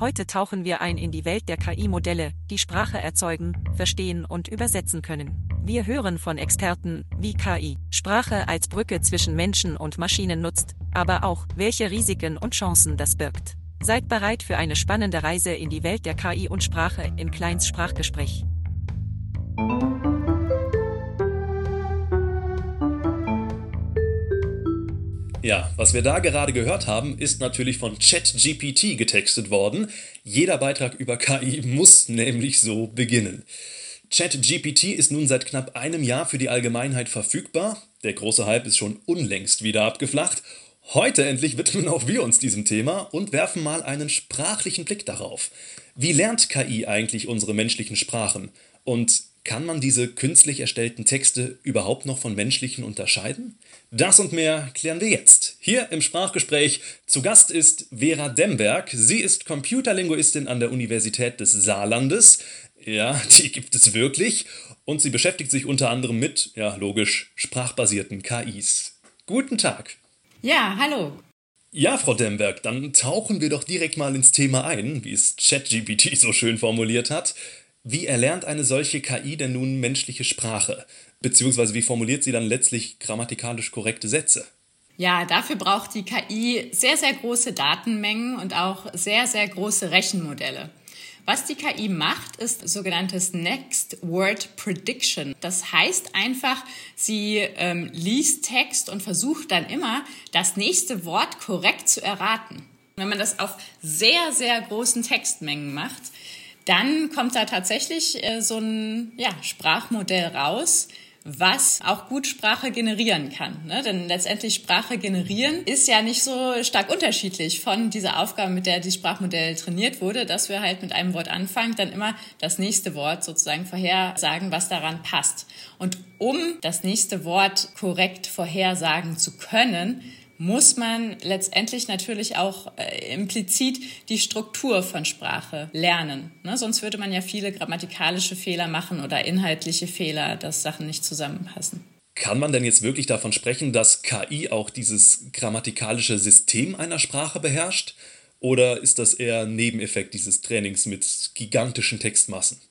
Heute tauchen wir ein in die Welt der KI-Modelle, die Sprache erzeugen, verstehen und übersetzen können. Wir hören von Experten, wie KI Sprache als Brücke zwischen Menschen und Maschinen nutzt, aber auch, welche Risiken und Chancen das birgt. Seid bereit für eine spannende Reise in die Welt der KI und Sprache im Kleins Sprachgespräch. Ja, was wir da gerade gehört haben, ist natürlich von ChatGPT getextet worden. Jeder Beitrag über KI muss nämlich so beginnen. ChatGPT ist nun seit knapp einem Jahr für die Allgemeinheit verfügbar. Der große Hype ist schon unlängst wieder abgeflacht. Heute endlich widmen auch wir uns diesem Thema und werfen mal einen sprachlichen Blick darauf. Wie lernt KI eigentlich unsere menschlichen Sprachen? Und kann man diese künstlich erstellten Texte überhaupt noch von menschlichen unterscheiden? Das und mehr klären wir jetzt. Hier im Sprachgespräch zu Gast ist Vera Demberg. Sie ist Computerlinguistin an der Universität des Saarlandes. Ja, die gibt es wirklich. Und sie beschäftigt sich unter anderem mit, ja, logisch, sprachbasierten KIs. Guten Tag. Ja, hallo. Ja, Frau Demberg, dann tauchen wir doch direkt mal ins Thema ein, wie es ChatGPT so schön formuliert hat. Wie erlernt eine solche KI denn nun menschliche Sprache? Beziehungsweise wie formuliert sie dann letztlich grammatikalisch korrekte Sätze? Ja, dafür braucht die KI sehr, sehr große Datenmengen und auch sehr, sehr große Rechenmodelle. Was die KI macht, ist sogenanntes Next Word Prediction. Das heißt einfach, sie ähm, liest Text und versucht dann immer, das nächste Wort korrekt zu erraten. Wenn man das auf sehr, sehr großen Textmengen macht, dann kommt da tatsächlich äh, so ein ja, Sprachmodell raus, was auch gut Sprache generieren kann. Ne? Denn letztendlich Sprache generieren ist ja nicht so stark unterschiedlich von dieser Aufgabe, mit der die Sprachmodell trainiert wurde, dass wir halt mit einem Wort anfangen, dann immer das nächste Wort sozusagen vorhersagen, was daran passt. Und um das nächste Wort korrekt vorhersagen zu können, muss man letztendlich natürlich auch äh, implizit die Struktur von Sprache lernen. Ne? Sonst würde man ja viele grammatikalische Fehler machen oder inhaltliche Fehler, dass Sachen nicht zusammenpassen. Kann man denn jetzt wirklich davon sprechen, dass KI auch dieses grammatikalische System einer Sprache beherrscht? Oder ist das eher Nebeneffekt dieses Trainings mit gigantischen Textmassen?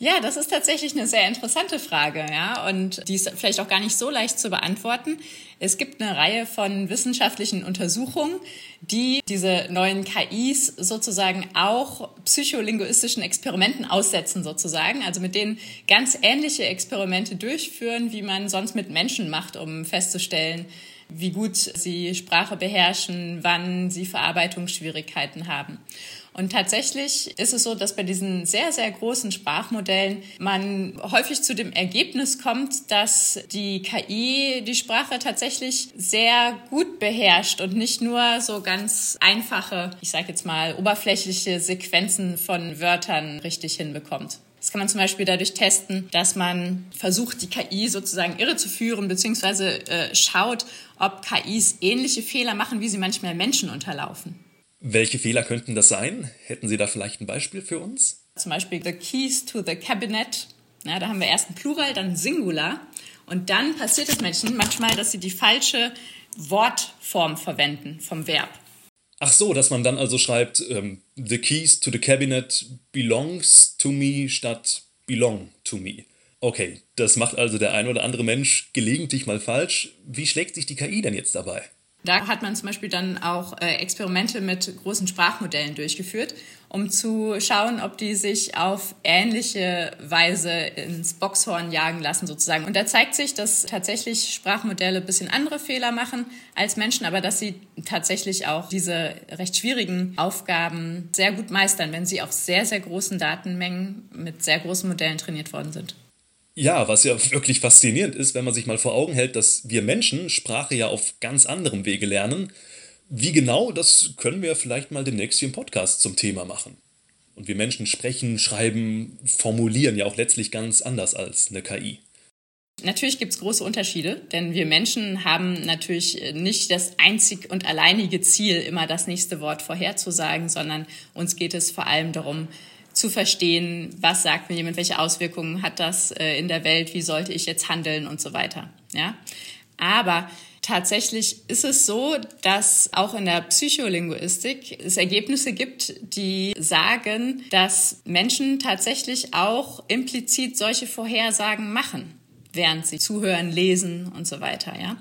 Ja, das ist tatsächlich eine sehr interessante Frage, ja, und die ist vielleicht auch gar nicht so leicht zu beantworten. Es gibt eine Reihe von wissenschaftlichen Untersuchungen, die diese neuen KIs sozusagen auch psycholinguistischen Experimenten aussetzen, sozusagen, also mit denen ganz ähnliche Experimente durchführen, wie man sonst mit Menschen macht, um festzustellen, wie gut sie Sprache beherrschen, wann sie Verarbeitungsschwierigkeiten haben. Und tatsächlich ist es so, dass bei diesen sehr, sehr großen Sprachmodellen man häufig zu dem Ergebnis kommt, dass die KI die Sprache tatsächlich sehr gut beherrscht und nicht nur so ganz einfache, ich sage jetzt mal, oberflächliche Sequenzen von Wörtern richtig hinbekommt. Das kann man zum Beispiel dadurch testen, dass man versucht, die KI sozusagen irre zu führen, beziehungsweise äh, schaut, ob KIs ähnliche Fehler machen, wie sie manchmal Menschen unterlaufen. Welche Fehler könnten das sein? Hätten Sie da vielleicht ein Beispiel für uns? Zum Beispiel the keys to the cabinet. Ja, da haben wir erst ein Plural, dann ein Singular. Und dann passiert es Menschen manchmal, dass sie die falsche Wortform verwenden vom Verb. Ach so, dass man dann also schreibt, ähm, the keys to the cabinet belongs to me statt belong to me. Okay, das macht also der ein oder andere Mensch gelegentlich mal falsch. Wie schlägt sich die KI denn jetzt dabei? Da hat man zum Beispiel dann auch äh, Experimente mit großen Sprachmodellen durchgeführt, um zu schauen, ob die sich auf ähnliche Weise ins Boxhorn jagen lassen sozusagen. Und da zeigt sich, dass tatsächlich Sprachmodelle ein bisschen andere Fehler machen als Menschen, aber dass sie tatsächlich auch diese recht schwierigen Aufgaben sehr gut meistern, wenn sie auf sehr, sehr großen Datenmengen mit sehr großen Modellen trainiert worden sind. Ja, was ja wirklich faszinierend ist, wenn man sich mal vor Augen hält, dass wir Menschen Sprache ja auf ganz anderem Wege lernen. Wie genau, das können wir vielleicht mal demnächst hier im Podcast zum Thema machen. Und wir Menschen sprechen, schreiben, formulieren ja auch letztlich ganz anders als eine KI. Natürlich gibt es große Unterschiede, denn wir Menschen haben natürlich nicht das einzig und alleinige Ziel, immer das nächste Wort vorherzusagen, sondern uns geht es vor allem darum, zu verstehen, was sagt mir jemand, welche Auswirkungen hat das äh, in der Welt, wie sollte ich jetzt handeln und so weiter. Ja? Aber Tatsächlich ist es so, dass auch in der Psycholinguistik es Ergebnisse gibt, die sagen, dass Menschen tatsächlich auch implizit solche Vorhersagen machen, während sie zuhören, lesen und so weiter, ja.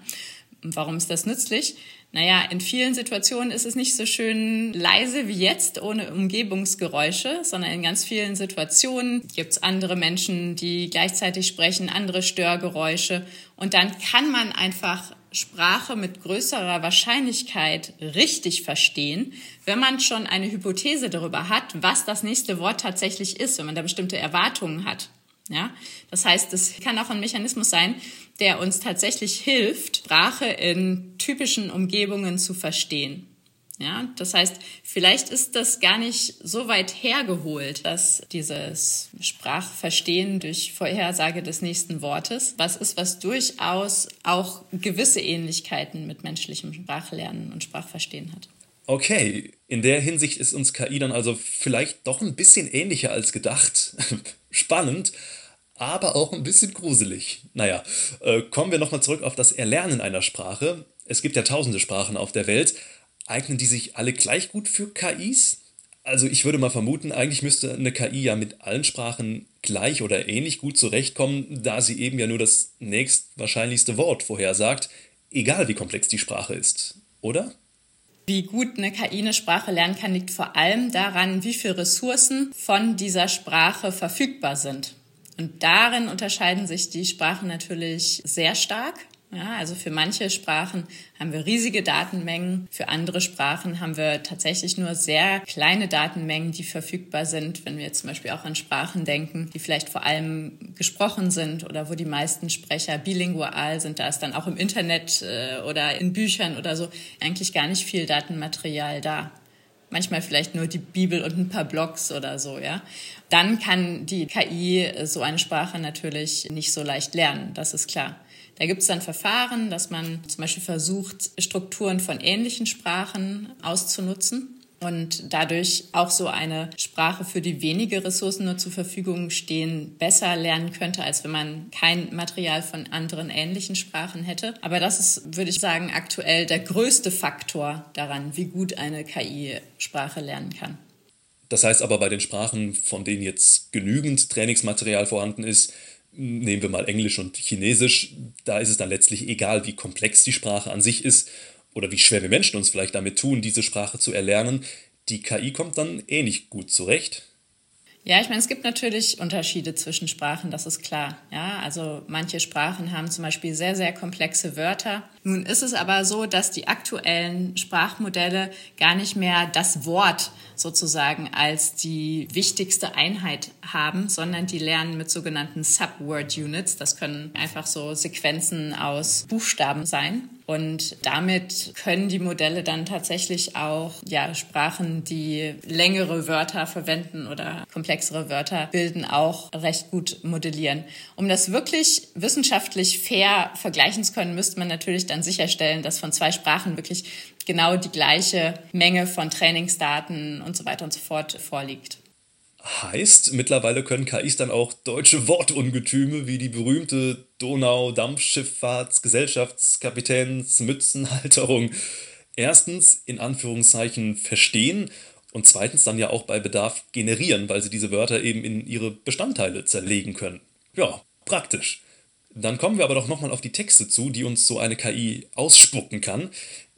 Warum ist das nützlich? Naja, in vielen Situationen ist es nicht so schön leise wie jetzt, ohne Umgebungsgeräusche, sondern in ganz vielen Situationen gibt es andere Menschen, die gleichzeitig sprechen, andere Störgeräusche. Und dann kann man einfach Sprache mit größerer Wahrscheinlichkeit richtig verstehen, wenn man schon eine Hypothese darüber hat, was das nächste Wort tatsächlich ist, wenn man da bestimmte Erwartungen hat. Ja, das heißt, es kann auch ein Mechanismus sein, der uns tatsächlich hilft, Sprache in typischen Umgebungen zu verstehen. Ja, das heißt, vielleicht ist das gar nicht so weit hergeholt, dass dieses Sprachverstehen durch Vorhersage des nächsten Wortes was ist, was durchaus auch gewisse Ähnlichkeiten mit menschlichem Sprachlernen und Sprachverstehen hat. Okay, in der Hinsicht ist uns KI dann also vielleicht doch ein bisschen ähnlicher als gedacht. Spannend, aber auch ein bisschen gruselig. Naja, äh, kommen wir nochmal zurück auf das Erlernen einer Sprache. Es gibt ja tausende Sprachen auf der Welt. Eignen die sich alle gleich gut für KIs? Also ich würde mal vermuten, eigentlich müsste eine KI ja mit allen Sprachen gleich oder ähnlich gut zurechtkommen, da sie eben ja nur das nächstwahrscheinlichste Wort vorhersagt, egal wie komplex die Sprache ist, oder? Wie gut eine KI eine Sprache lernen kann, liegt vor allem daran, wie viele Ressourcen von dieser Sprache verfügbar sind. Und darin unterscheiden sich die Sprachen natürlich sehr stark. Ja, also für manche Sprachen haben wir riesige Datenmengen, für andere Sprachen haben wir tatsächlich nur sehr kleine Datenmengen, die verfügbar sind. Wenn wir jetzt zum Beispiel auch an Sprachen denken, die vielleicht vor allem gesprochen sind oder wo die meisten Sprecher bilingual sind, da ist dann auch im Internet äh, oder in Büchern oder so eigentlich gar nicht viel Datenmaterial da manchmal vielleicht nur die Bibel und ein paar Blogs oder so, ja. Dann kann die KI so eine Sprache natürlich nicht so leicht lernen, das ist klar. Da gibt es dann Verfahren, dass man zum Beispiel versucht, Strukturen von ähnlichen Sprachen auszunutzen und dadurch auch so eine Sprache, für die wenige Ressourcen nur zur Verfügung stehen, besser lernen könnte, als wenn man kein Material von anderen ähnlichen Sprachen hätte. Aber das ist, würde ich sagen, aktuell der größte Faktor daran, wie gut eine KI Sprache lernen kann. Das heißt aber bei den Sprachen, von denen jetzt genügend Trainingsmaterial vorhanden ist, nehmen wir mal Englisch und Chinesisch, da ist es dann letztlich egal, wie komplex die Sprache an sich ist oder wie schwer wir Menschen uns vielleicht damit tun, diese Sprache zu erlernen. Die KI kommt dann eh nicht gut zurecht. Ja, ich meine, es gibt natürlich Unterschiede zwischen Sprachen, das ist klar. Ja, also manche Sprachen haben zum Beispiel sehr, sehr komplexe Wörter. Nun ist es aber so, dass die aktuellen Sprachmodelle gar nicht mehr das Wort sozusagen als die wichtigste Einheit haben, sondern die lernen mit sogenannten Subword Units. Das können einfach so Sequenzen aus Buchstaben sein. Und damit können die Modelle dann tatsächlich auch ja, Sprachen, die längere Wörter verwenden oder komplexere Wörter bilden, auch recht gut modellieren. Um das wirklich wissenschaftlich fair vergleichen zu können, müsste man natürlich dann sicherstellen, dass von zwei Sprachen wirklich genau die gleiche Menge von Trainingsdaten und so weiter und so fort vorliegt. Heißt, mittlerweile können KIs dann auch deutsche Wortungetüme wie die berühmte Donau-Dampfschifffahrtsgesellschaftskapitänsmützenhalterung erstens in Anführungszeichen verstehen und zweitens dann ja auch bei Bedarf generieren, weil sie diese Wörter eben in ihre Bestandteile zerlegen können. Ja, praktisch. Dann kommen wir aber doch nochmal auf die Texte zu, die uns so eine KI ausspucken kann.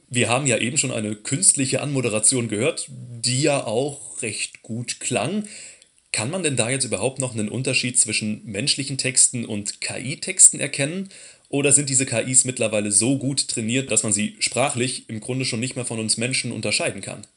Wir haben ja eben schon eine künstliche Anmoderation gehört, die ja auch recht gut klang. Kann man denn da jetzt überhaupt noch einen Unterschied zwischen menschlichen Texten und KI-Texten erkennen? Oder sind diese KIs mittlerweile so gut trainiert, dass man sie sprachlich im Grunde schon nicht mehr von uns Menschen unterscheiden kann?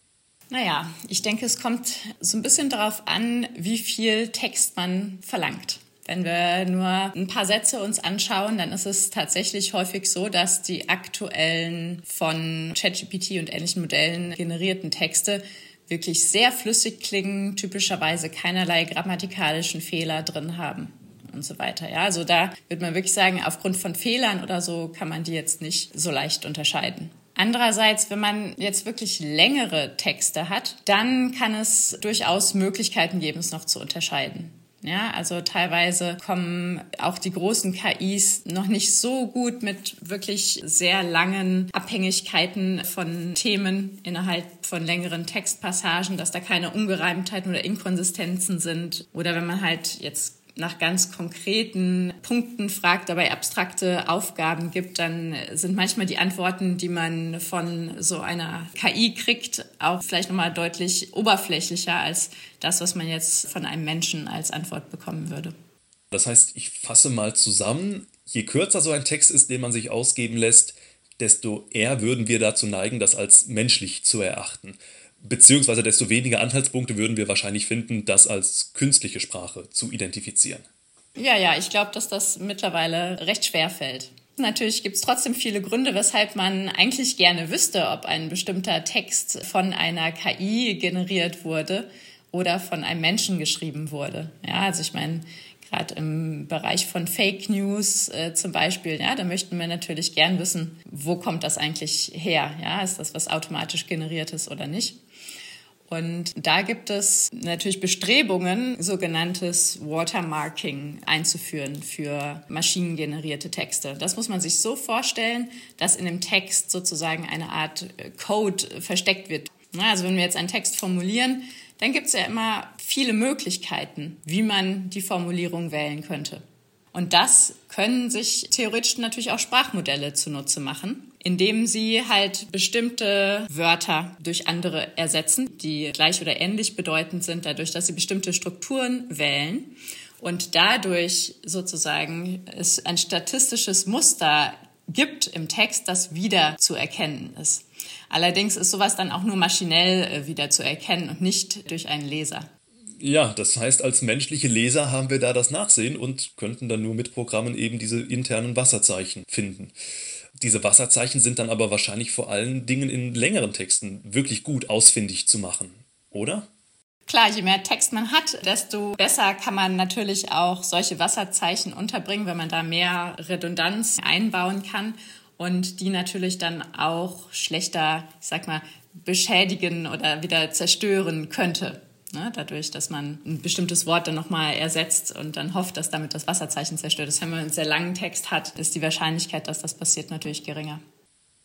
Naja, ich denke, es kommt so ein bisschen darauf an, wie viel Text man verlangt. Wenn wir nur ein paar Sätze uns anschauen, dann ist es tatsächlich häufig so, dass die aktuellen von ChatGPT und ähnlichen Modellen generierten Texte wirklich sehr flüssig klingen, typischerweise keinerlei grammatikalischen Fehler drin haben und so weiter. Ja, also da würde man wirklich sagen, aufgrund von Fehlern oder so kann man die jetzt nicht so leicht unterscheiden. Andererseits, wenn man jetzt wirklich längere Texte hat, dann kann es durchaus Möglichkeiten geben, es noch zu unterscheiden. Ja, also teilweise kommen auch die großen KIs noch nicht so gut mit wirklich sehr langen Abhängigkeiten von Themen innerhalb von längeren Textpassagen, dass da keine Ungereimtheiten oder Inkonsistenzen sind. Oder wenn man halt jetzt nach ganz konkreten Punkten fragt, dabei abstrakte Aufgaben gibt, dann sind manchmal die Antworten, die man von so einer KI kriegt, auch vielleicht nochmal deutlich oberflächlicher als das, was man jetzt von einem Menschen als Antwort bekommen würde. Das heißt, ich fasse mal zusammen, je kürzer so ein Text ist, den man sich ausgeben lässt, desto eher würden wir dazu neigen, das als menschlich zu erachten. Beziehungsweise desto weniger Anhaltspunkte würden wir wahrscheinlich finden, das als künstliche Sprache zu identifizieren. Ja, ja, ich glaube, dass das mittlerweile recht schwer fällt. Natürlich gibt es trotzdem viele Gründe, weshalb man eigentlich gerne wüsste, ob ein bestimmter Text von einer KI generiert wurde oder von einem Menschen geschrieben wurde. Ja, also ich meine, gerade im Bereich von Fake News äh, zum Beispiel, ja, da möchten wir natürlich gern wissen, wo kommt das eigentlich her? Ja, ist das was automatisch generiertes oder nicht? Und da gibt es natürlich Bestrebungen, sogenanntes Watermarking einzuführen für maschinengenerierte Texte. Das muss man sich so vorstellen, dass in dem Text sozusagen eine Art äh, Code versteckt wird. Also wenn wir jetzt einen Text formulieren, dann gibt es ja immer viele Möglichkeiten, wie man die Formulierung wählen könnte. Und das können sich theoretisch natürlich auch Sprachmodelle zunutze machen, indem sie halt bestimmte Wörter durch andere ersetzen, die gleich oder ähnlich bedeutend sind, dadurch, dass sie bestimmte Strukturen wählen und dadurch sozusagen es ein statistisches Muster gibt im Text, das wieder zu erkennen ist. Allerdings ist sowas dann auch nur maschinell äh, wieder zu erkennen und nicht durch einen Leser. Ja, das heißt, als menschliche Leser haben wir da das Nachsehen und könnten dann nur mit Programmen eben diese internen Wasserzeichen finden. Diese Wasserzeichen sind dann aber wahrscheinlich vor allen Dingen in längeren Texten wirklich gut ausfindig zu machen, oder? Klar, je mehr Text man hat, desto besser kann man natürlich auch solche Wasserzeichen unterbringen, wenn man da mehr Redundanz einbauen kann und die natürlich dann auch schlechter, ich sag mal, beschädigen oder wieder zerstören könnte. Ne, dadurch, dass man ein bestimmtes Wort dann nochmal ersetzt und dann hofft, dass damit das Wasserzeichen zerstört ist. Wenn man einen sehr langen Text hat, ist die Wahrscheinlichkeit, dass das passiert, natürlich geringer.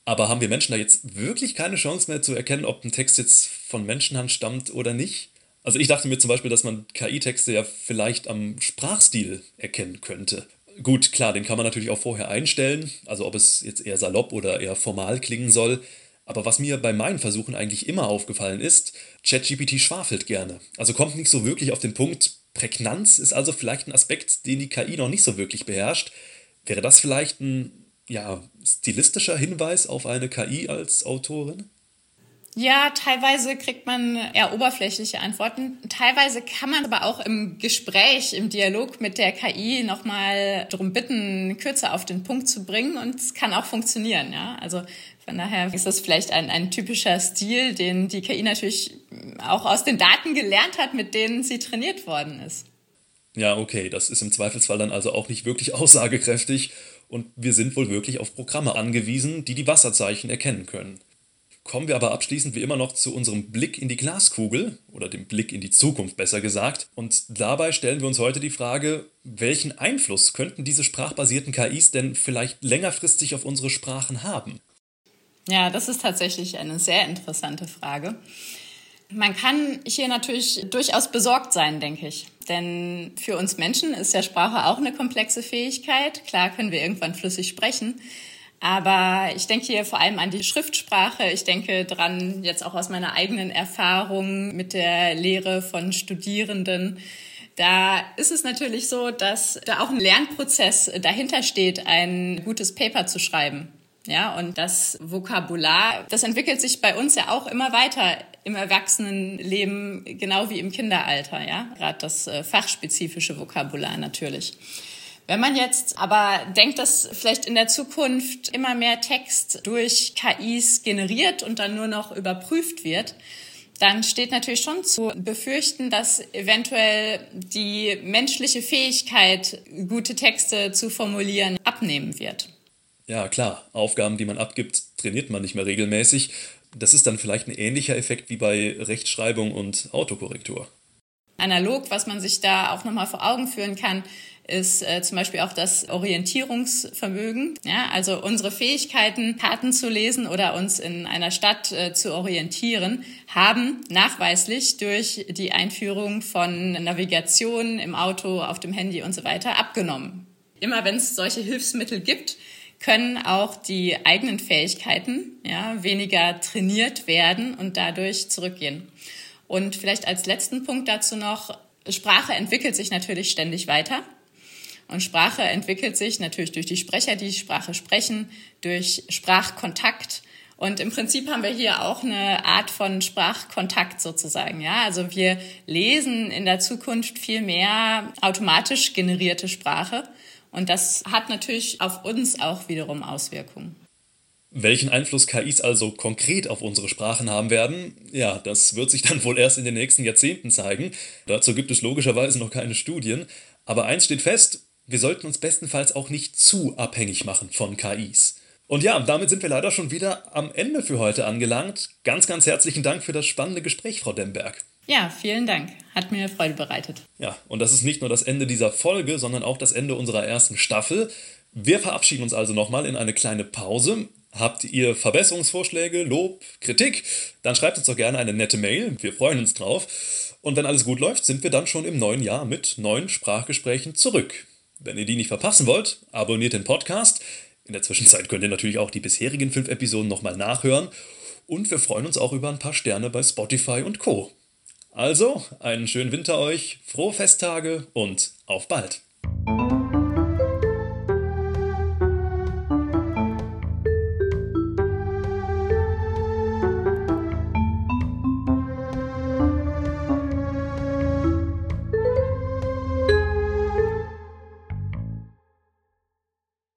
Aber haben wir Menschen da jetzt wirklich keine Chance mehr zu erkennen, ob ein Text jetzt von Menschenhand stammt oder nicht? Also ich dachte mir zum Beispiel, dass man KI-Texte ja vielleicht am Sprachstil erkennen könnte. Gut, klar, den kann man natürlich auch vorher einstellen, also ob es jetzt eher salopp oder eher formal klingen soll. Aber was mir bei meinen Versuchen eigentlich immer aufgefallen ist, ChatGPT schwafelt gerne. Also kommt nicht so wirklich auf den Punkt. Prägnanz ist also vielleicht ein Aspekt, den die KI noch nicht so wirklich beherrscht. Wäre das vielleicht ein ja, stilistischer Hinweis auf eine KI als Autorin? Ja, teilweise kriegt man eher oberflächliche Antworten. Teilweise kann man aber auch im Gespräch, im Dialog mit der KI nochmal darum bitten, kürzer auf den Punkt zu bringen und es kann auch funktionieren. Ja? Also von daher ist das vielleicht ein, ein typischer Stil, den die KI natürlich auch aus den Daten gelernt hat, mit denen sie trainiert worden ist. Ja, okay, das ist im Zweifelsfall dann also auch nicht wirklich aussagekräftig und wir sind wohl wirklich auf Programme angewiesen, die die Wasserzeichen erkennen können. Kommen wir aber abschließend wie immer noch zu unserem Blick in die Glaskugel oder dem Blick in die Zukunft besser gesagt. Und dabei stellen wir uns heute die Frage, welchen Einfluss könnten diese sprachbasierten KIs denn vielleicht längerfristig auf unsere Sprachen haben? Ja, das ist tatsächlich eine sehr interessante Frage. Man kann hier natürlich durchaus besorgt sein, denke ich. Denn für uns Menschen ist ja Sprache auch eine komplexe Fähigkeit. Klar können wir irgendwann flüssig sprechen. Aber ich denke hier vor allem an die Schriftsprache. Ich denke dran jetzt auch aus meiner eigenen Erfahrung mit der Lehre von Studierenden. Da ist es natürlich so, dass da auch ein Lernprozess dahinter steht, ein gutes Paper zu schreiben. Ja, und das Vokabular, das entwickelt sich bei uns ja auch immer weiter im Erwachsenenleben, genau wie im Kinderalter, ja. Gerade das äh, fachspezifische Vokabular natürlich. Wenn man jetzt aber denkt, dass vielleicht in der Zukunft immer mehr Text durch KIs generiert und dann nur noch überprüft wird, dann steht natürlich schon zu befürchten, dass eventuell die menschliche Fähigkeit, gute Texte zu formulieren, abnehmen wird. Ja, klar, Aufgaben, die man abgibt, trainiert man nicht mehr regelmäßig. Das ist dann vielleicht ein ähnlicher Effekt wie bei Rechtschreibung und Autokorrektur. analog, was man sich da auch nochmal vor Augen führen kann, ist äh, zum Beispiel auch das Orientierungsvermögen. Ja, also unsere Fähigkeiten, Karten zu lesen oder uns in einer Stadt äh, zu orientieren, haben nachweislich durch die Einführung von Navigation im Auto, auf dem Handy und so weiter abgenommen. Immer wenn es solche Hilfsmittel gibt, können auch die eigenen Fähigkeiten ja, weniger trainiert werden und dadurch zurückgehen. Und vielleicht als letzten Punkt dazu noch, Sprache entwickelt sich natürlich ständig weiter. Und Sprache entwickelt sich natürlich durch die Sprecher, die Sprache sprechen, durch Sprachkontakt. Und im Prinzip haben wir hier auch eine Art von Sprachkontakt sozusagen. Ja, also wir lesen in der Zukunft viel mehr automatisch generierte Sprache und das hat natürlich auf uns auch wiederum Auswirkungen. Welchen Einfluss KIs also konkret auf unsere Sprachen haben werden, ja, das wird sich dann wohl erst in den nächsten Jahrzehnten zeigen. Dazu gibt es logischerweise noch keine Studien. Aber eins steht fest, wir sollten uns bestenfalls auch nicht zu abhängig machen von KIs. Und ja, damit sind wir leider schon wieder am Ende für heute angelangt. Ganz, ganz herzlichen Dank für das spannende Gespräch, Frau Demberg. Ja, vielen Dank. Hat mir Freude bereitet. Ja, und das ist nicht nur das Ende dieser Folge, sondern auch das Ende unserer ersten Staffel. Wir verabschieden uns also nochmal in eine kleine Pause. Habt ihr Verbesserungsvorschläge, Lob, Kritik? Dann schreibt uns doch gerne eine nette Mail. Wir freuen uns drauf. Und wenn alles gut läuft, sind wir dann schon im neuen Jahr mit neuen Sprachgesprächen zurück. Wenn ihr die nicht verpassen wollt, abonniert den Podcast. In der Zwischenzeit könnt ihr natürlich auch die bisherigen fünf Episoden nochmal nachhören. Und wir freuen uns auch über ein paar Sterne bei Spotify und Co. Also, einen schönen Winter euch, frohe Festtage und auf bald!